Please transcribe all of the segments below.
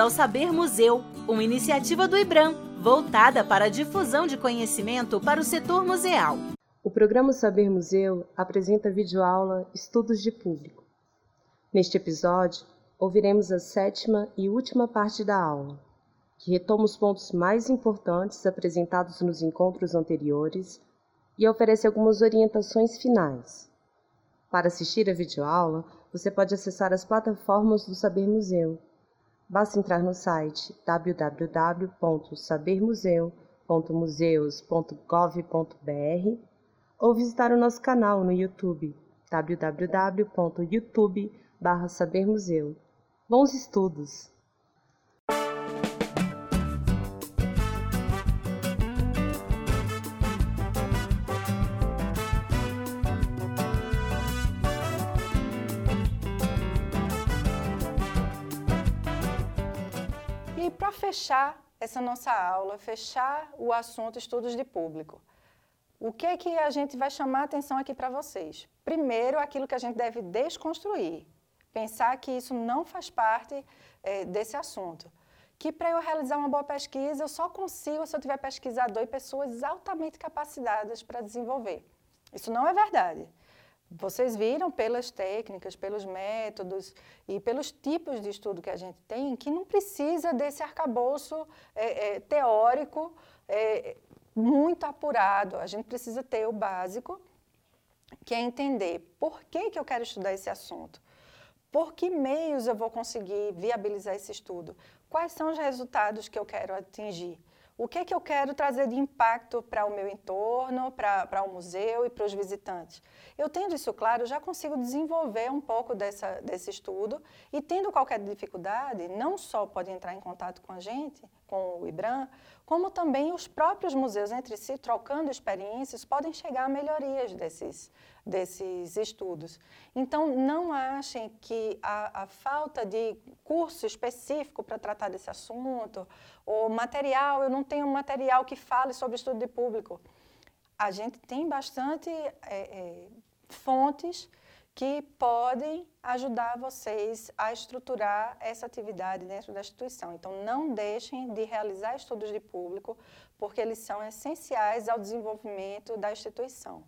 ao Saber Museu, uma iniciativa do IBRAM, voltada para a difusão de conhecimento para o setor museal. O programa Saber Museu apresenta videoaula Estudos de Público. Neste episódio, ouviremos a sétima e última parte da aula, que retoma os pontos mais importantes apresentados nos encontros anteriores e oferece algumas orientações finais. Para assistir a videoaula, você pode acessar as plataformas do Saber Museu. Basta entrar no site www.sabermuseu.museus.gov.br ou visitar o nosso canal no YouTube www.youtube.sabermuseu. Bons estudos! Para fechar essa nossa aula, fechar o assunto estudos de público, o que é que a gente vai chamar a atenção aqui para vocês? Primeiro, aquilo que a gente deve desconstruir, pensar que isso não faz parte é, desse assunto. Que para eu realizar uma boa pesquisa, eu só consigo se eu tiver pesquisador e pessoas altamente capacitadas para desenvolver. Isso não é verdade. Vocês viram pelas técnicas, pelos métodos e pelos tipos de estudo que a gente tem que não precisa desse arcabouço é, é, teórico é, muito apurado. A gente precisa ter o básico, que é entender por que, que eu quero estudar esse assunto. Por que meios eu vou conseguir viabilizar esse estudo? Quais são os resultados que eu quero atingir? O que é que eu quero trazer de impacto para o meu entorno, para o museu e para os visitantes? Eu tendo isso claro, já consigo desenvolver um pouco dessa, desse estudo e tendo qualquer dificuldade, não só pode entrar em contato com a gente, com o IBRAM, como também os próprios museus entre si, trocando experiências, podem chegar a melhorias desses, desses estudos. Então, não achem que a, a falta de curso específico para tratar desse assunto, ou material, eu não tenho material que fale sobre estudo de público. A gente tem bastante é, é, fontes que podem ajudar vocês a estruturar essa atividade dentro da instituição. Então, não deixem de realizar estudos de público, porque eles são essenciais ao desenvolvimento da instituição.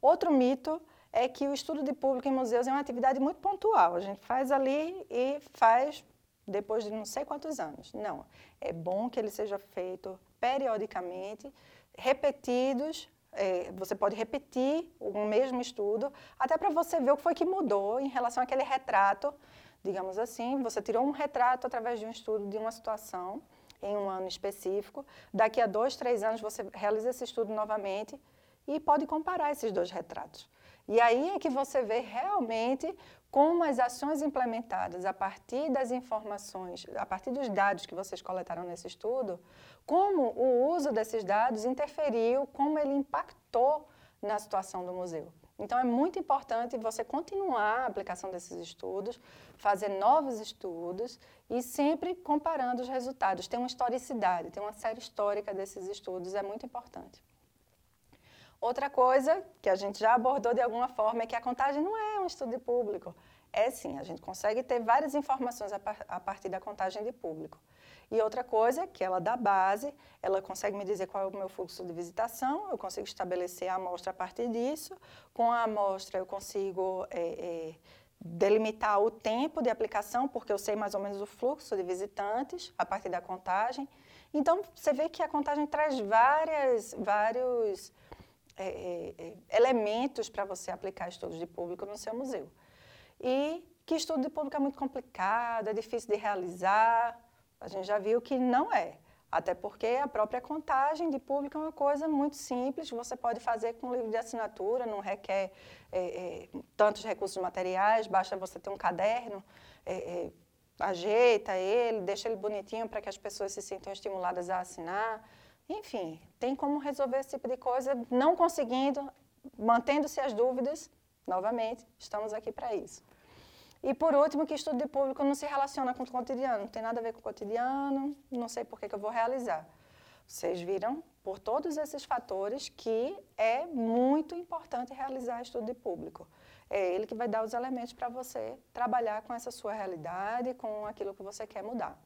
Outro mito é que o estudo de público em museus é uma atividade muito pontual. A gente faz ali e faz depois de não sei quantos anos. Não. É bom que ele seja feito periodicamente, repetidos é, você pode repetir o mesmo estudo, até para você ver o que foi que mudou em relação àquele retrato, digamos assim. Você tirou um retrato através de um estudo de uma situação em um ano específico. Daqui a dois, três anos você realiza esse estudo novamente e pode comparar esses dois retratos. E aí é que você vê realmente como as ações implementadas a partir das informações, a partir dos dados que vocês coletaram nesse estudo, como o uso desses dados interferiu, como ele impactou na situação do museu. Então, é muito importante você continuar a aplicação desses estudos, fazer novos estudos e sempre comparando os resultados. Tem uma historicidade, tem uma série histórica desses estudos, é muito importante. Outra coisa que a gente já abordou de alguma forma é que a contagem não é um estudo de público. É sim, a gente consegue ter várias informações a, par a partir da contagem de público. E outra coisa, que ela dá base, ela consegue me dizer qual é o meu fluxo de visitação, eu consigo estabelecer a amostra a partir disso. Com a amostra, eu consigo é, é, delimitar o tempo de aplicação, porque eu sei mais ou menos o fluxo de visitantes a partir da contagem. Então, você vê que a contagem traz várias, vários é, é, é elementos para você aplicar estudos de público no seu museu. E que estudo de público é muito complicado, é difícil de realizar, a gente já viu que não é. Até porque a própria contagem de público é uma coisa muito simples, você pode fazer com livro de assinatura, não requer é, é, tantos recursos materiais, basta você ter um caderno, é, é ajeita ele, deixa ele bonitinho para que as pessoas se sintam estimuladas a assinar. Enfim, tem como resolver esse tipo de coisa, não conseguindo, mantendo-se as dúvidas, novamente, estamos aqui para isso. E por último, que estudo de público não se relaciona com o cotidiano, não tem nada a ver com o cotidiano, não sei por que, que eu vou realizar. Vocês viram, por todos esses fatores, que é muito importante realizar estudo de público. É ele que vai dar os elementos para você trabalhar com essa sua realidade, com aquilo que você quer mudar.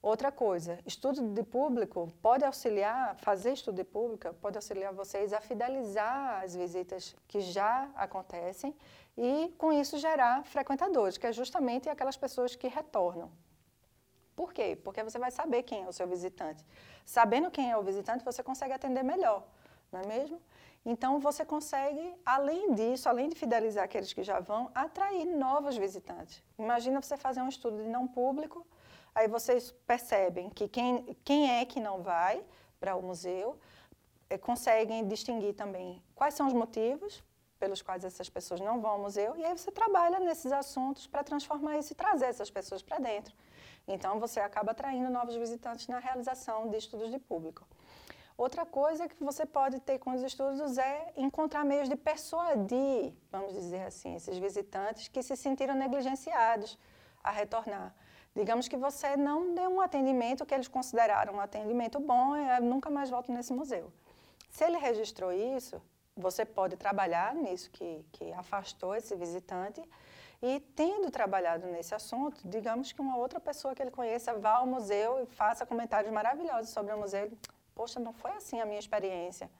Outra coisa, estudo de público pode auxiliar, fazer estudo de público pode auxiliar vocês a fidelizar as visitas que já acontecem e, com isso, gerar frequentadores, que é justamente aquelas pessoas que retornam. Por quê? Porque você vai saber quem é o seu visitante. Sabendo quem é o visitante, você consegue atender melhor, não é mesmo? Então, você consegue, além disso, além de fidelizar aqueles que já vão, atrair novos visitantes. Imagina você fazer um estudo de não público, aí vocês percebem que quem, quem é que não vai para o museu, é, conseguem distinguir também quais são os motivos pelos quais essas pessoas não vão ao museu, e aí você trabalha nesses assuntos para transformar isso e trazer essas pessoas para dentro. Então, você acaba atraindo novos visitantes na realização de estudos de público. Outra coisa que você pode ter com os estudos é encontrar meios de persuadir, vamos dizer assim, esses visitantes que se sentiram negligenciados a retornar. Digamos que você não deu um atendimento que eles consideraram um atendimento bom e nunca mais volto nesse museu. Se ele registrou isso, você pode trabalhar nisso que, que afastou esse visitante e tendo trabalhado nesse assunto, digamos que uma outra pessoa que ele conheça vá ao museu e faça comentários maravilhosos sobre o museu. Poxa, não foi assim a minha experiência.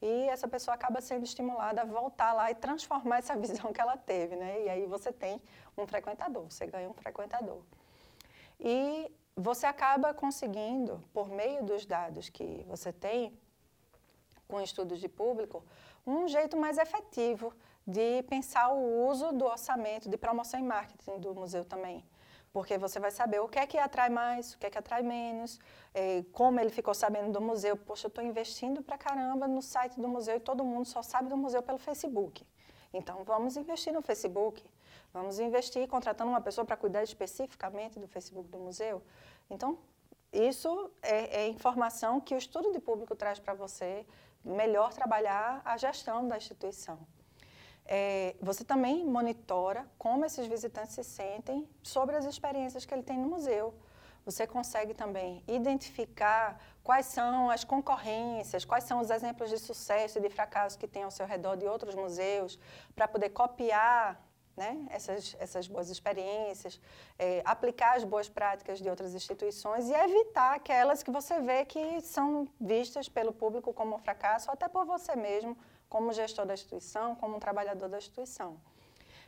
E essa pessoa acaba sendo estimulada a voltar lá e transformar essa visão que ela teve, né? E aí você tem um frequentador, você ganha um frequentador. E você acaba conseguindo, por meio dos dados que você tem, com estudos de público, um jeito mais efetivo de pensar o uso do orçamento de promoção e marketing do museu também. Porque você vai saber o que é que atrai mais, o que é que atrai menos, é, como ele ficou sabendo do museu. Poxa, eu estou investindo para caramba no site do museu e todo mundo só sabe do museu pelo Facebook. Então, vamos investir no Facebook. Vamos investir contratando uma pessoa para cuidar especificamente do Facebook do museu. Então, isso é, é informação que o estudo de público traz para você melhor trabalhar a gestão da instituição. É, você também monitora como esses visitantes se sentem sobre as experiências que ele tem no museu. Você consegue também identificar quais são as concorrências, quais são os exemplos de sucesso e de fracasso que tem ao seu redor de outros museus, para poder copiar né, essas, essas boas experiências, é, aplicar as boas práticas de outras instituições e evitar aquelas que você vê que são vistas pelo público como um fracasso, até por você mesmo, como gestor da instituição, como um trabalhador da instituição.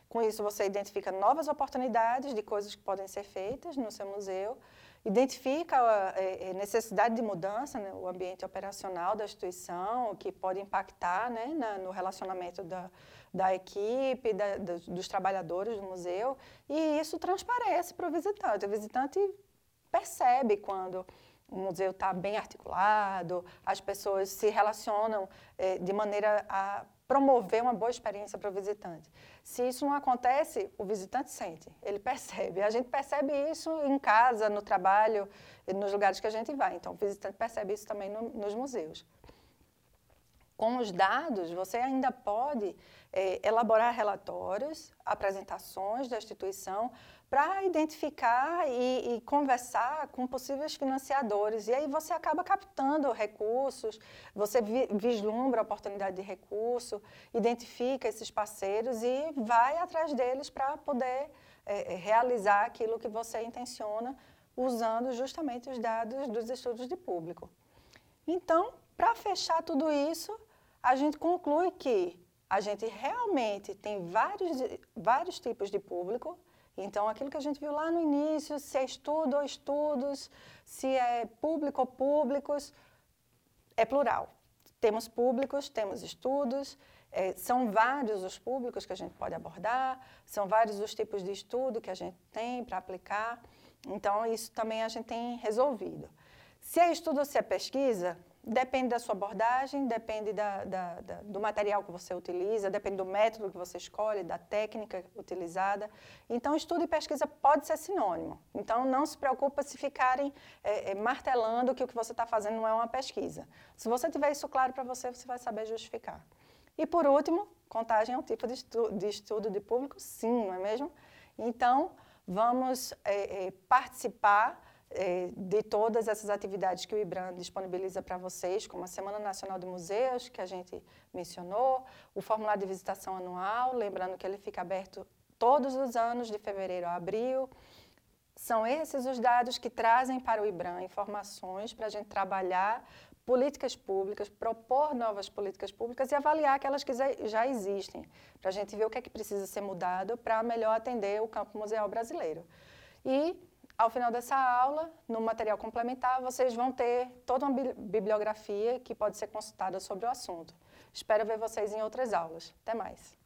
Com isso, você identifica novas oportunidades de coisas que podem ser feitas no seu museu, identifica a é, é, necessidade de mudança, né, ambiente operacional da instituição, que pode impactar né, na, no relacionamento da, da equipe, da, dos, dos trabalhadores do museu, e isso transparece para o visitante. O visitante percebe quando o museu está bem articulado, as pessoas se relacionam eh, de maneira a promover uma boa experiência para o visitante. Se isso não acontece, o visitante sente, ele percebe. A gente percebe isso em casa, no trabalho, nos lugares que a gente vai. Então, o visitante percebe isso também no, nos museus. Com os dados, você ainda pode é, elaborar relatórios, apresentações da instituição para identificar e, e, conversar com possíveis financiadores. E aí você acaba captando recursos, você vi, vislumbra a oportunidade de recurso, identifica esses parceiros e vai atrás deles para poder é, realizar aquilo que você intenciona usando justamente os dados dos estudos de público. Então, para fechar tudo isso, a gente conclui que a gente realmente tem vários, vários tipos de público. Então, aquilo que a gente viu lá no início, se é estudo ou estudos, se é público ou públicos, é plural. Temos públicos, temos estudos, é, são vários os públicos que a gente pode abordar, são vários os tipos de estudo que a gente tem para aplicar. Então, isso também a gente tem resolvido. Se é estudo ou se é pesquisa, Depende da sua abordagem, depende da, da, da, do material que você utiliza, depende do método que você escolhe, da técnica utilizada. Então, estudo e pesquisa pode ser sinônimo. Então, não se preocupe se ficarem é, é, martelando que o que você está fazendo não é uma pesquisa. Se você tiver isso claro para você, você vai saber justificar. E, por último, contagem é um tipo de, estu de estudo de público? Sim, não é mesmo? Então, vamos é, é participar é, de todas essas atividades que o IBRAM disponibiliza para vocês, como a Semana Nacional de Museus, que a gente mencionou, o formulário de visitação anual, lembrando que ele fica aberto todos os anos, de fevereiro a abril, São esses os dados que trazem para o IBRAM informações para a gente trabalhar políticas públicas, propor novas políticas públicas e avaliar aquelas que já existem, para a gente ver o que é que precisa ser mudado para melhor atender o campo museal brasileiro. E, ao final dessa aula, no material complementar, vocês vão ter toda uma bibliografia que pode ser consultada sobre o assunto. Espero ver vocês em outras aulas. Até mais!